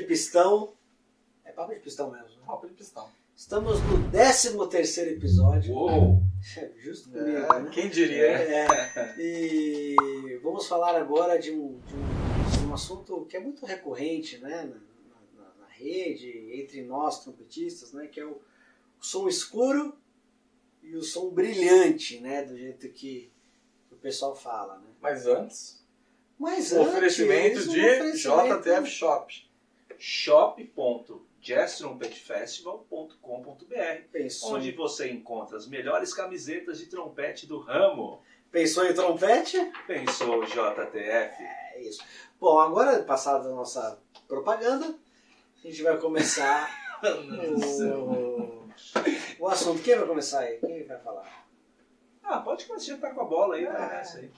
de pistão. É papo de pistão mesmo, né? Papo de pistão. Estamos no 13 terceiro episódio. Uou! É, Justo comigo, É, né? Quem diria? É, e vamos falar agora de um, de, um, de um assunto que é muito recorrente né, na, na- na rede, entre nós trompetistas, né, que é o, o som escuro e o som brilhante, né, do jeito que o pessoal fala. Né. Mas antes, Mas o antes, oferecimento um de oferecimento- JTF Shop. shop.jazztrumpetfestival.com.br Pensou, onde você encontra as melhores camisetas de trompete do ramo. pensou em trompete? Pensou JTF? É isso. Bom, agora, passada a nossa propaganda, a gente vai começar o, o assunto. Quem vai começar aí? Quem vai falar? Ah, pode começar, já tá com a bola aí, Ah. nessa aí.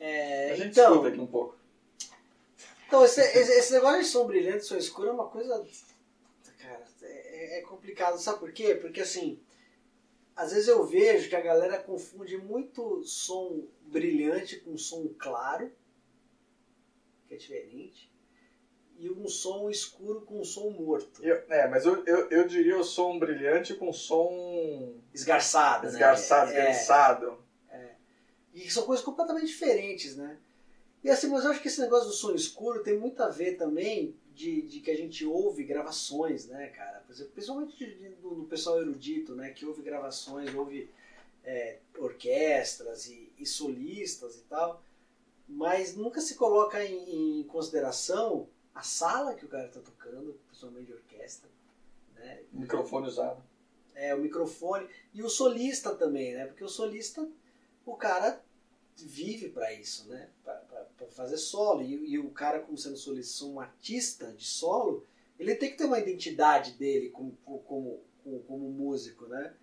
É, A gente então, escuta aqui um pouco. Então esse, esse- negócio de som brilhante, som escuro é uma coisa. Cara, é, é complicado. Sabe por quê? Porque assim, às vezes eu vejo que a galera confunde muito som brilhante com som claro, que é diferente, e um som escuro com um som morto. Eu- é, mas eu, eu, eu diria o som brilhante com som Esgarçado, né? esgarçado, É, esgarçado. E são coisas completamente diferentes, né? E assim, mas eu acho que esse negócio do som escuro tem muito a ver também de, de que a gente ouve gravações, né, cara? Por exemplo, principalmente de- de- do, do pessoal erudito, né? Que ouve gravações, ouve é, orquestras e, e solistas e tal, mas nunca se coloca em, em consideração a sala que o cara está tocando, principalmente de orquestra, né? Microfone usado. É, o microfone e o solista também, né? Porque o solista, o cara vive para isso, né? Para fazer solo. E, e o cara, como sendo solista, um artista de solo, ele tem que ter uma identidade dele como, como, como, como músico, né?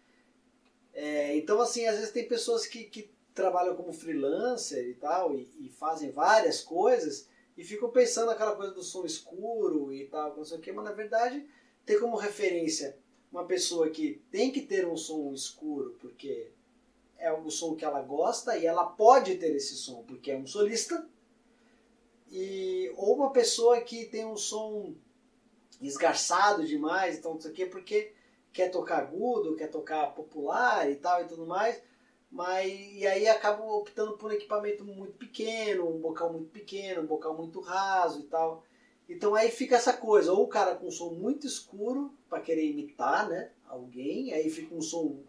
É, então, assim, às vezes tem pessoas que, que trabalham como freelancer e tal, e, e fazem várias coisas, e ficam pensando aquela coisa do som escuro e tal, não sei o quê, mas na verdade tem como referência uma pessoa que tem que ter um som escuro porque é o som que ela gosta e ela pode ter esse som porque é um solista e ou uma pessoa que tem um som esgarçado demais então não sei o quê porque quer tocar agudo quer tocar popular e tal e tudo mais mas e aí acaba optando por um equipamento muito pequeno um bocal muito pequeno um bocal muito raso e tal. Então aí fica essa coisa, ou o cara com um som muito escuro para querer imitar, né, alguém, aí fica um som,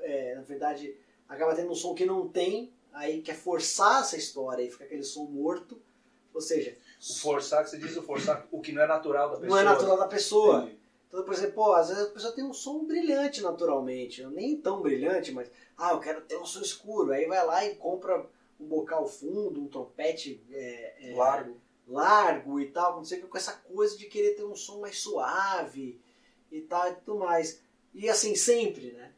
é, na verdade, acaba tendo um som que não tem, aí quer forçar essa história, aí fica aquele som morto, ou seja, O forçar, que você diz o forçar, o que não é natural da pessoa. não é natural da pessoa. Entendi. Então, por exemplo, pô, às vezes a pessoa tem um som brilhante naturalmente, nem tão brilhante, mas, ah, eu quero ter um som escuro, aí vai lá e compra um bocal fundo, um trompete é, é, Largo. largo e tal, não sei o que, com essa coisa de querer ter um som mais suave e tal e tudo mais. E assim, sempre, né?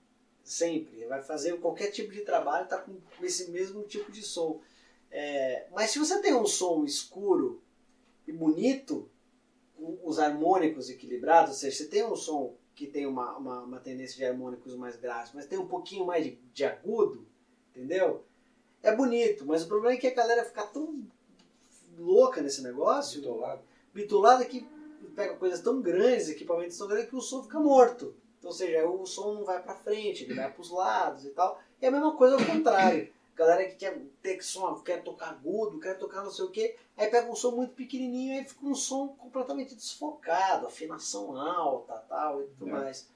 Sempre. Vai fazer qualquer tipo de trabalho, tá com esse mesmo tipo de som. É, mas se você tem um som escuro e bonito, com os harmônicos equilibrados, ou seja, você tem um som que tem uma, uma, uma tendência de harmônicos mais graves, mas tem um pouquinho mais de, de agudo, entendeu? É bonito, mas o problema é que a galera fica tão louca nesse negócio, Bitolado. bitolada que pega coisas tão grandes, equipamentos tão grandes que o som fica morto. Então, ou seja, o som não vai pra frente, ele vai pros lados e tal. E a mesma coisa ao contrário. Galera que quer ter som, quer tocar agudo, quer tocar não sei o que, aí pega um som muito pequenininho e fica um som completamente desfocado, afinação alta tal e tudo É. mais.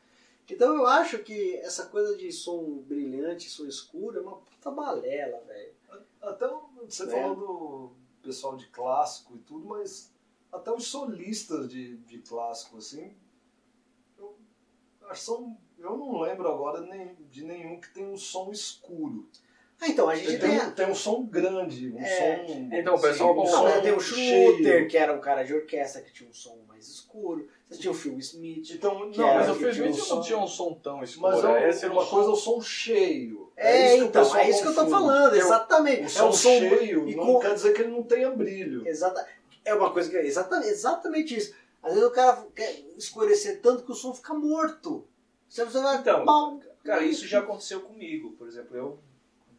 Então eu acho que essa coisa de som brilhante, som escuro é uma puta balela, velho. Até você É. falou do pessoal de clássico e tudo, mas até os solistas de, de clássico, assim, eu, são, eu não lembro agora nem, de nenhum que tem um som escuro. Ah, então, a gente tem. tem, a- um, tem um som grande, um É. som. Então, o pessoal um com Não, som tem o. Shooter, que era um cara de orquestra que tinha um som mais escuro. Você tinha o Phil Smith. Então, Que não, era mas o Phil um Smith som. não tinha um som tão escuro. Mas é, Esse era uma um coisa, o som... cheio. É, isso que o então, é isso que eu tô confunde. falando, Eu- exatamente. O é som um som cheio e não com- quer dizer que ele não tenha brilho. Exata, é uma coisa que é exatamente, exatamente isso. Às vezes o cara quer escurecer tanto que o som fica morto. Você você vai. Então, pau, Cara, isso já aconteceu comigo. Por exemplo, eu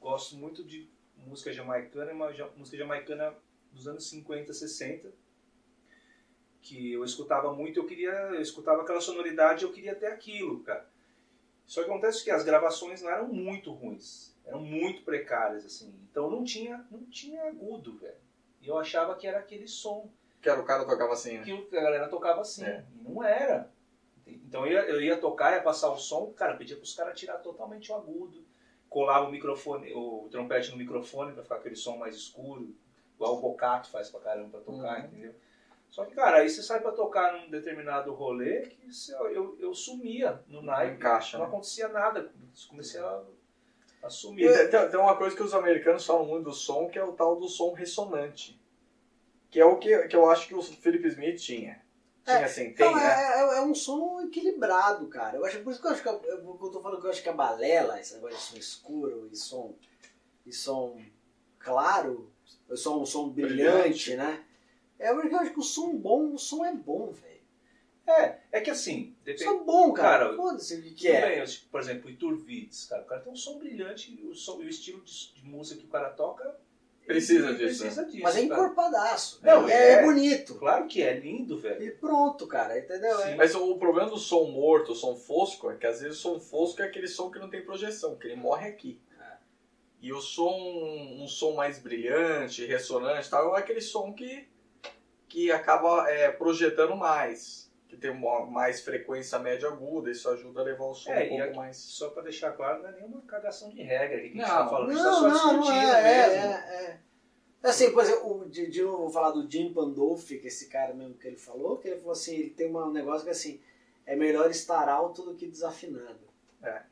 gosto muito de música jamaicana, uma ja- música jamaicana dos anos 50, 60, que eu escutava muito, eu queria, eu escutava aquela sonoridade, eu queria ter aquilo, cara. Só que acontece que as gravações não eram muito ruins, eram muito precárias assim. Então não tinha, não tinha agudo, velho. E eu achava que era aquele som Que era o cara tocava assim, né? que a galera tocava assim. É. E não era. Então eu ia, eu ia tocar, ia passar o som, cara, pedia pros caras tirar totalmente o agudo. Colava o microfone, o trompete no microfone pra ficar aquele som mais escuro, igual o Bocato faz pra caramba pra tocar, Uhum. entendeu? Só que, cara, aí você sai pra tocar num determinado rolê que você- eu, eu sumia no naipe. encaixa, Não né? acontecia nada. Comecei a, a E sumir. tem, tem uma coisa que os americanos falam muito do som, que é o tal do som ressonante. Que é o que, que eu acho que o Philip Smith tinha. Tinha É, assim, tem, Então, né? é, é- é um som equilibrado, cara. Eu acho, por isso que eu acho que eu, eu, eu tô falando que eu acho que a balela, esse negócio de som escuro e som, e som claro, som, um som brilhante, né? É porque eu acho que o som bom, o som é bom, velho. É, é que assim, O depende. som é bom, cara. Cara, Foda-se o que, é. bem, por exemplo, o Iturvides, cara, o cara tem um som brilhante e o, som, e o estilo de, de música que o cara toca Precisa disso, Precisa disso. Mas é encorpadaço. Não, é, é é. bonito. Claro que é lindo, velho. E pronto, cara, entendeu? Sim. É- Mas o problema do som morto, o som fosco, é que às vezes o som fosco é aquele som que não tem projeção, que ele morre aqui. É. E o som, um som mais brilhante, ressonante, e tal, é aquele som que, que acaba é, projetando mais, que tem uma, mais frequência média aguda, isso ajuda a levar o som É, um pouco aqui- mais. Só pra deixar claro, não é nenhuma cagação de regra aqui que a gente Não, tá falando. a gente Não, tá só não, não discutindo é, é, mesmo. é, é. Assim, por exemplo, o- de, de novo vou falar do Jim Pandolfi, que é esse cara mesmo que ele falou, que ele falou assim, ele tem um negócio que assim, é melhor estar alto do que desafinado. É.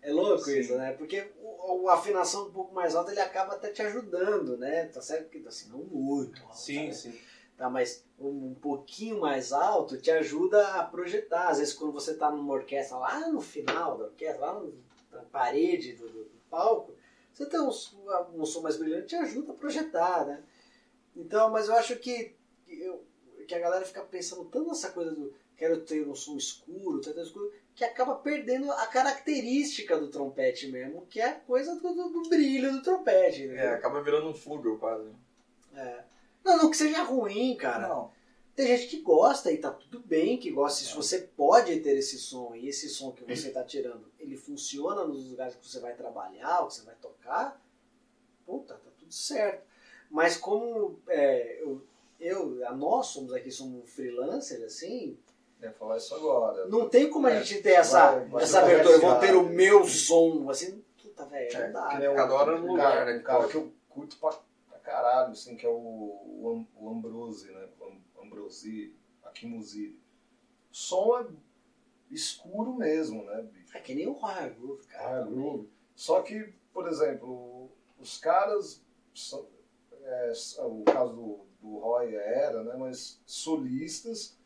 É louco Sim. isso, né? Porque o, a afinação um pouco mais alta, ele acaba até te ajudando, né? Tá certo que assim, não muito alto, Sim, né? sim. Tá, mas um, um pouquinho mais alto te ajuda a projetar. Às vezes quando você tá numa orquestra lá no final da orquestra, lá no- na parede do, do- palco, você tem um, um som mais brilhante te ajuda a projetar, né? Então, mas eu acho que, eu- que a galera fica pensando tanto nessa coisa do quero ter um som escuro, ter um escuro, que acaba perdendo a característica do trompete mesmo, que é a coisa do, do- do brilho do trompete. É, entendeu? acaba virando um flúgel quase. É. Não, não que seja ruim, cara. Não. Tem gente que gosta e tá tudo bem que gosta. Se você pode ter esse som e esse som que você tá tirando, ele funciona nos lugares que você vai trabalhar, ou que você vai tocar, puta, tá tudo certo. Mas como é, eu, eu, a nós somos aqui, somos freelancers, assim, Ia falar isso agora. não tem como a É, gente ter essa, vai- vai essa abertura. Eu vou ter o meu som, assim, puta, velho, É, não dá. Nem Cada hora no um lugar, né, Um cara que eu curto pra caralho, assim, que é o, o, o Ambrose, né? O Am- Ambrosi, Akimusi. O som é escuro mesmo, né, bicho? É que nem o Royal Groove, cara. Groove. Só que, por exemplo, os caras, são, é, o caso do, do Roy era, né, mas solistas,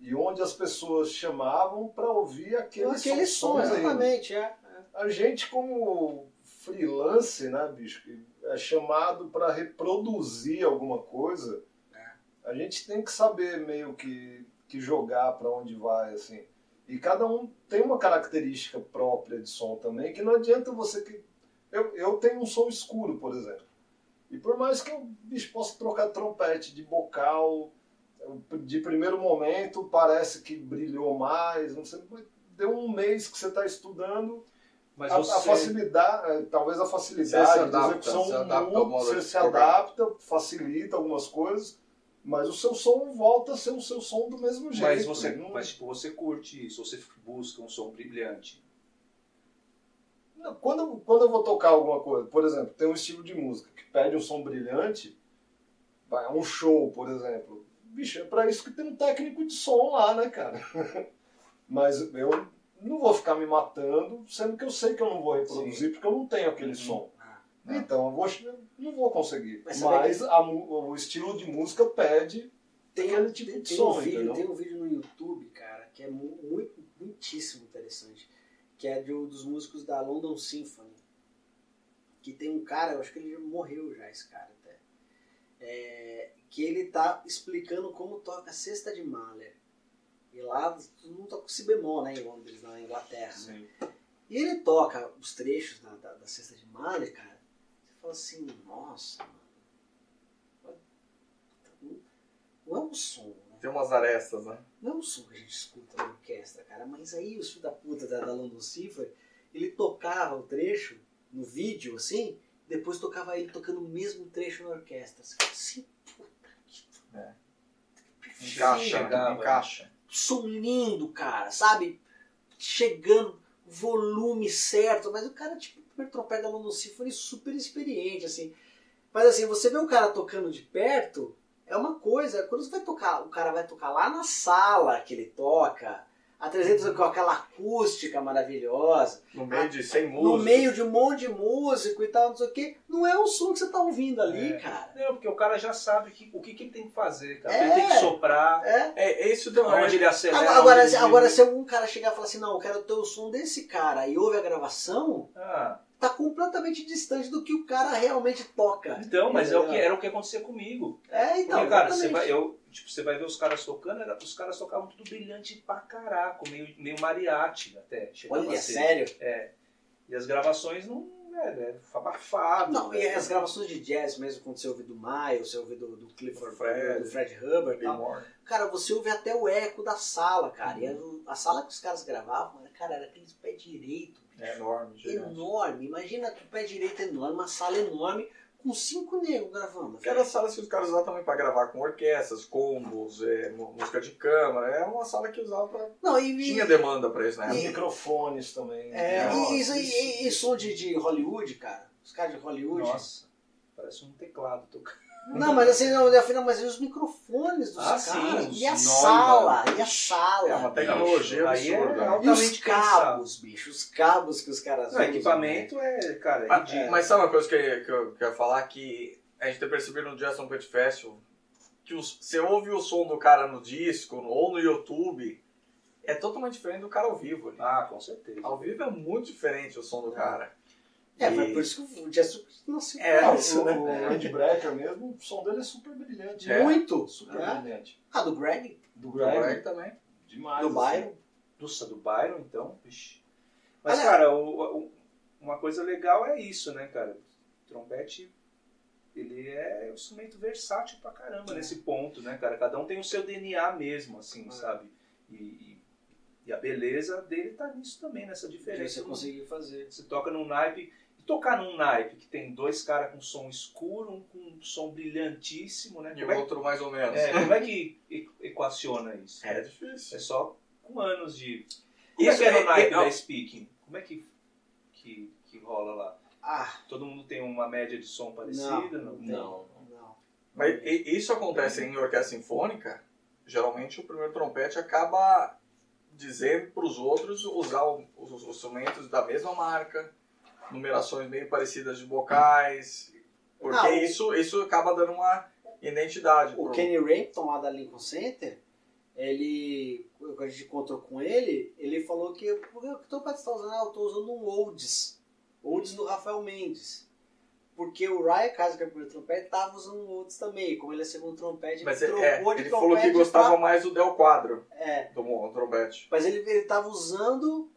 e onde as pessoas chamavam para ouvir aqueles Aquele som, sons ainda. exatamente, é. A gente, como freelance, né, bicho, que é chamado para reproduzir alguma coisa, a gente tem que saber meio que, que jogar para onde vai, assim. E cada um tem uma característica própria de som também, que não adianta você que. Eu, eu tenho um som escuro, por exemplo. E por mais que eu bicho, possa trocar trompete de bocal, de primeiro momento parece que brilhou mais, não sei, deu um mês que você está estudando, Mas a, você... a facilidade, eh, talvez a Você facilidade de adapta, execução se adapta muda, você de se adapta, facilita algumas coisas, mas o seu som volta a ser o seu som do mesmo jeito. Mas você, Não- mas, tipo, você curte isso, você busca um som brilhante. Não, Quando, quando eu vou tocar alguma coisa, por exemplo, tem um estilo de música que pede um som brilhante, vai, um show, por exemplo. Bicho, é pra isso que tem um técnico de som lá, né, cara? Mas eu não vou ficar me matando, sendo que eu sei que eu não vou reproduzir, porque eu não tenho aquele Uhum. som. Ah. Então, eu vou, não vou conseguir. Mas Mas, a o estilo de música pede Tem, aquele tipo tem, de tem som, um vídeo, entendeu? tem um vídeo no YouTube, cara, que é mu- muito, muitíssimo interessante, que é de um dos músicos da London Symphony, que tem um cara, eu acho que ele já morreu já, esse cara até, é, que ele tá explicando como toca a cesta de Mahler. Lá todo mundo toca o si bemol, né, em Londres, na Inglaterra. né? E ele toca os trechos da, da, da cesta de Mahler, cara. Você fala assim, nossa, mano. Não é um som, né? Tem umas arestas, né? Não é um som que a gente escuta na orquestra, cara, mas aí o filho da puta da, da London Symphony, ele tocava o trecho no vídeo, assim, depois tocava ele tocando o mesmo trecho na orquestra. Você fala assim, puta que É. Encaixa, chegava. encaixa. Som lindo, cara, sabe? Chegando, volume certo, mas o cara, tipo, o trompete da London Symphony super experiente, assim. Mas assim, você vê o cara tocando de perto, é uma coisa, quando você vai tocar, o cara vai tocar lá na sala que ele toca, a 300 com aquela acústica maravilhosa, No meio de 100 músicos. no meio de um monte de músico e tal, não sei o quê, não é o som que você tá ouvindo ali, É. cara. Não, porque o cara já sabe que, o que, que ele tem que fazer, cara. É. Ele tem que soprar, É. É, isso deu onde ele acelera. Agora, agora, se- ele agora, diminui. se um cara chegar e falar assim, não, eu quero ter o som desse cara e ouve a gravação, Ah, completamente distante do que o cara realmente toca. então, mas é o que, Entendeu? era o que acontecia comigo. É, então, Porque, cara, você vai, eu, tipo, você vai ver os caras tocando, era- os caras tocavam tudo brilhante pra caraca, meio, meio mariachi até. Olha, sério? E as gravações não, é, né, abafado. Não, e né? as gravações de jazz mesmo, quando você ouve do Miles, você ouve do, do Clifford, Fred. do Fred Hubbard e tal, cara, você ouve até o eco da sala, cara. E a, a sala que os caras gravavam, cara, era aqueles pé direito, É enorme, gigante. enorme. Imagina o pé direito enorme, uma sala enorme, com cinco negros gravando. Que era salas que os caras usavam também pra gravar com orquestras, combos, é, música de câmara. É uma sala que usava pra... Não, e, e- Tinha demanda pra isso, né? E- Microfones também. É, Nossa, e, isso, e, e, e som de, de Hollywood, cara. Os caras de Hollywood. Nossa, parece um teclado tocando. Não, mas assim, não, afinal, mas e os microfones dos Ah, caras. sim, os e a nós, sala, né? e a sala. É uma tecnologia Aí é absurda. E os cabos, bicho, os cabos que os caras Não, usam. equipamento é, cara, é Ah, ridículo. Mas sabe uma coisa que, eu- que eu quero falar? Que a gente tem percebido no Jazz Trumpet Festival que os- você ouve o som do cara no disco ou no YouTube, é totalmente diferente do cara ao vivo. ali. Ah, com certeza. Ao vivo é muito diferente o som do cara. É, E- foi por isso que o Jazz nasceu É, isso, o, né? o Andy Brecker mesmo, o som dele é super brilhante. É. Muito. Super É. brilhante. Ah, do Greg, Do Greg, Greg também. demais. do assim. Byron. Nossa, do Byron, então. Vixe. Mas, Olha- cara, o- o- uma coisa legal é isso, né, cara? O trompete, ele é um instrumento versátil pra caramba É. nesse ponto, né, cara? Cada um tem o seu DNA mesmo, assim, É. sabe? E, e- e a beleza dele tá nisso também, nessa Que diferença. você conseguiu fazer. Você toca num naipe. Tocar num naipe que tem dois caras com som escuro, um com som brilhantíssimo, né? E Como o é, outro mais ou menos. é, como é que equaciona isso? É difícil. É só com anos de. Como Isso é que é é- no naipe é- da Speaking? Como é que, que, que rola lá? Ah, Todo mundo tem uma média de som parecida? não, Não, não, não. Mas isso acontece em orquestra sinfônica. Geralmente o primeiro trompete acaba dizendo para os outros usar o- os instrumentos da mesma marca, numerações meio parecidas de vocais, porque o- isso, isso acaba dando uma identidade. O pro- Kenny Rampton lá da Lincoln Center, ele, quando a gente encontrou com ele, ele falou que por que o trompete está usando? Ah, eu estou usando um Olds. Olds do Rafael Mendes. Porque o Ryan Kaiser, que é o primeiro trompete, estava usando um Olds também. Como ele é segundo trompete, Mas ele é, trocou de ele trompete falou que gostava pra- mais do Del Quadro, É, do trompete. mas ele estava usando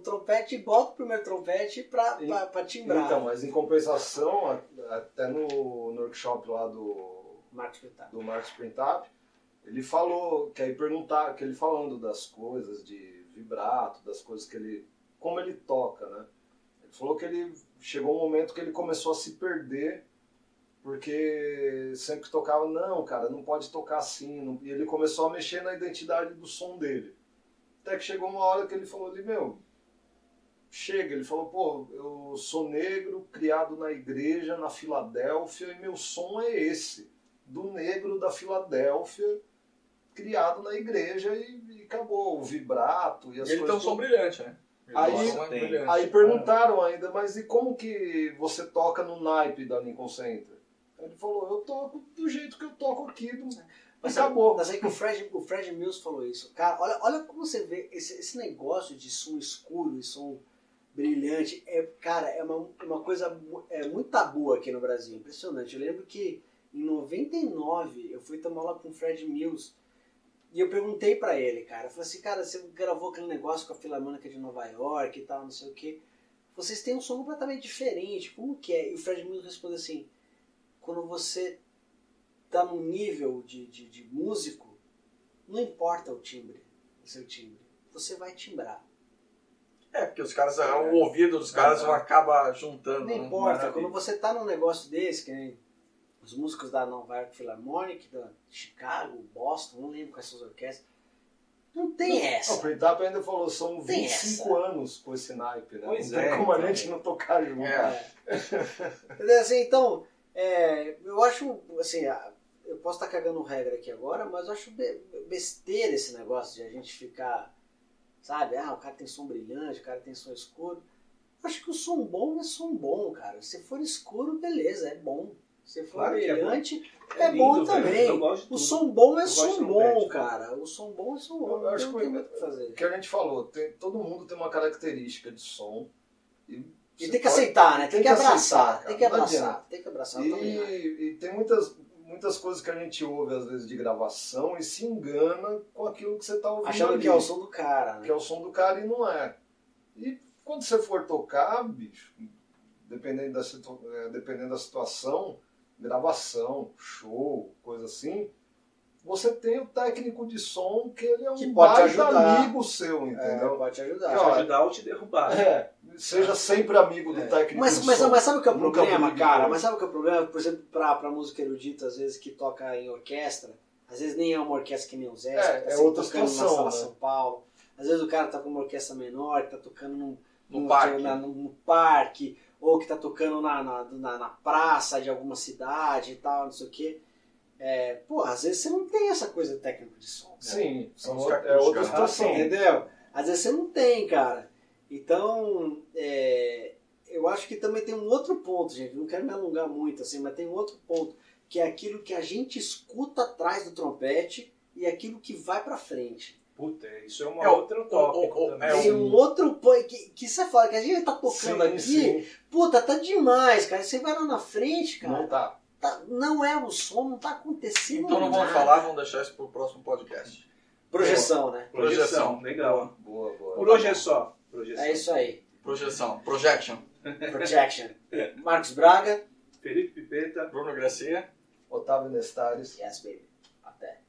um trompete e bota o primeiro trompete para timbrar. Então, mas em compensação, até no, no workshop lá do, Marcos do Marcos Printap, ele falou, que aí perguntar, que ele falando das coisas de vibrato, das coisas que ele. como ele toca, né? Ele falou que ele chegou um momento que ele começou a se perder, porque sempre que tocava, não, cara, não pode tocar assim. não- E ele começou a mexer na identidade do som dele. Até que chegou uma hora que ele falou ali, meu, chega. Ele falou, pô, eu sou negro, criado na igreja, na Filadélfia, e meu som é esse. Do negro da Filadélfia, criado na igreja e, e acabou. O vibrato e as ele tem um coisas. som brilhante, né? Ele Aí- tem um som mais tem. brilhante. Aí perguntaram ainda, mas e como que você toca no naipe da Lincoln Center? Ele falou, eu toco do jeito que eu toco aqui, do... Mas acabou. Mas aí que o Fred, o Fred Mills falou isso. Cara, olha, olha como você vê esse, esse negócio de som escuro e som brilhante. É, cara, é uma, uma coisa é, muito tabu aqui no Brasil. Impressionante. Eu lembro que em 99 eu fui tomar aula com o Fred Mills e eu perguntei pra ele, cara. Eu falei assim, cara, você gravou aquele negócio com a Filarmônica de Nova York e tal, não sei o quê. Vocês têm um som completamente diferente. Como que é? E o Fred Mills respondeu assim: quando você tá num nível de, de, de músico Não importa o timbre, o seu timbre. Você vai timbrar. É, porque os caras, o ouvido dos caras Ah, acaba juntando. Não importa, maravilha. quando você tá num negócio desse, que nem os músicos da Nova York Philharmonic, da Chicago, Boston, não lembro quais são as orquestras, não tem Não, o essa. Pretap ainda falou, são Tem 25 anos com esse naipe, né? Pois não tem é, como a então. gente não tocar junto. É. Assim, então, é, eu acho, assim, eu posso estar cagando regra aqui agora, mas eu acho be- besteira esse negócio de a gente ficar, sabe, ah, o cara tem som brilhante, o cara tem som escuro. Eu acho que o som bom é som bom, cara. Se for escuro, beleza, é bom. Se for Claro é brilhante, é, bom lindo, também. Eu O som bom é Eu som bom, cara. O som bom é som bom. Eu Não acho que que fazer. Que a gente falou, tem- todo mundo tem uma característica de som. E, E tem que pode- aceitar, né? Tem, tem que abraçar. aceitar, tem que abraçar. Tem que abraçar. eu. E, e tem muitas, muitas coisas que a gente ouve, às vezes, de gravação e se engana com aquilo que você está ouvindo. Achando ali, que é o som do cara, né? que é o som do cara e não é. E quando você for tocar, bicho, dependendo da, eh, dependendo da situação, gravação, show, coisa assim, você tem o técnico de som que ele é um Que pode amigo seu, É, entendeu? pode te ajudar. E, Te ó, ajudar ou te derrubar. É, seja sempre amigo do É. técnico Mas, de mas, som. mas sabe o que é o Nunca problema, cara? com Mas sabe o que é o problema? Por exemplo, pra, pra música erudita, às vezes, que toca em orquestra, às vezes nem é uma orquestra que nem o Zé, É, tá é outra tocando situação, na Sala né? São Paulo. Às vezes o cara tá com uma orquestra menor, que tá tocando num, No num- parque. na- num parque, ou que tá tocando na, na, na, na praça de alguma cidade e tal, não sei o quê. É, pô, às vezes você não tem essa coisa de técnico de som. Sim, são outra- é outra situação. Entendeu? Às vezes você não tem, cara. Então, é, eu acho que também tem um outro ponto, gente. Não quero me alongar muito, assim, mas tem um outro ponto, que é aquilo que a gente escuta atrás do trompete e aquilo que vai pra frente. Puta, isso é uma É, o- outra tópico o- o- também. é tem um- outro ponto que, que você fala, que a gente tá tocando Sim, aqui, sim. puta, tá demais, cara. Você vai lá na frente, cara, Não tá. Tá- não é o som, não tá acontecendo Então não vamos nada. falar, vamos deixar isso pro próximo podcast. Projeção, né? Projeção, legal. Boa, boa. Por hoje é só. Projeção. É isso aí. Projeção, projection. Projection. Marcos Braga. Felipe Pipeta. Bruno Gracia. Otávio Nestares. Yes, baby. Até.